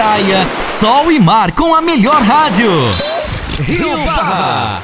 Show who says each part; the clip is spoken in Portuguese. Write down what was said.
Speaker 1: praia, sol e mar com a melhor rádio. Rio Barra.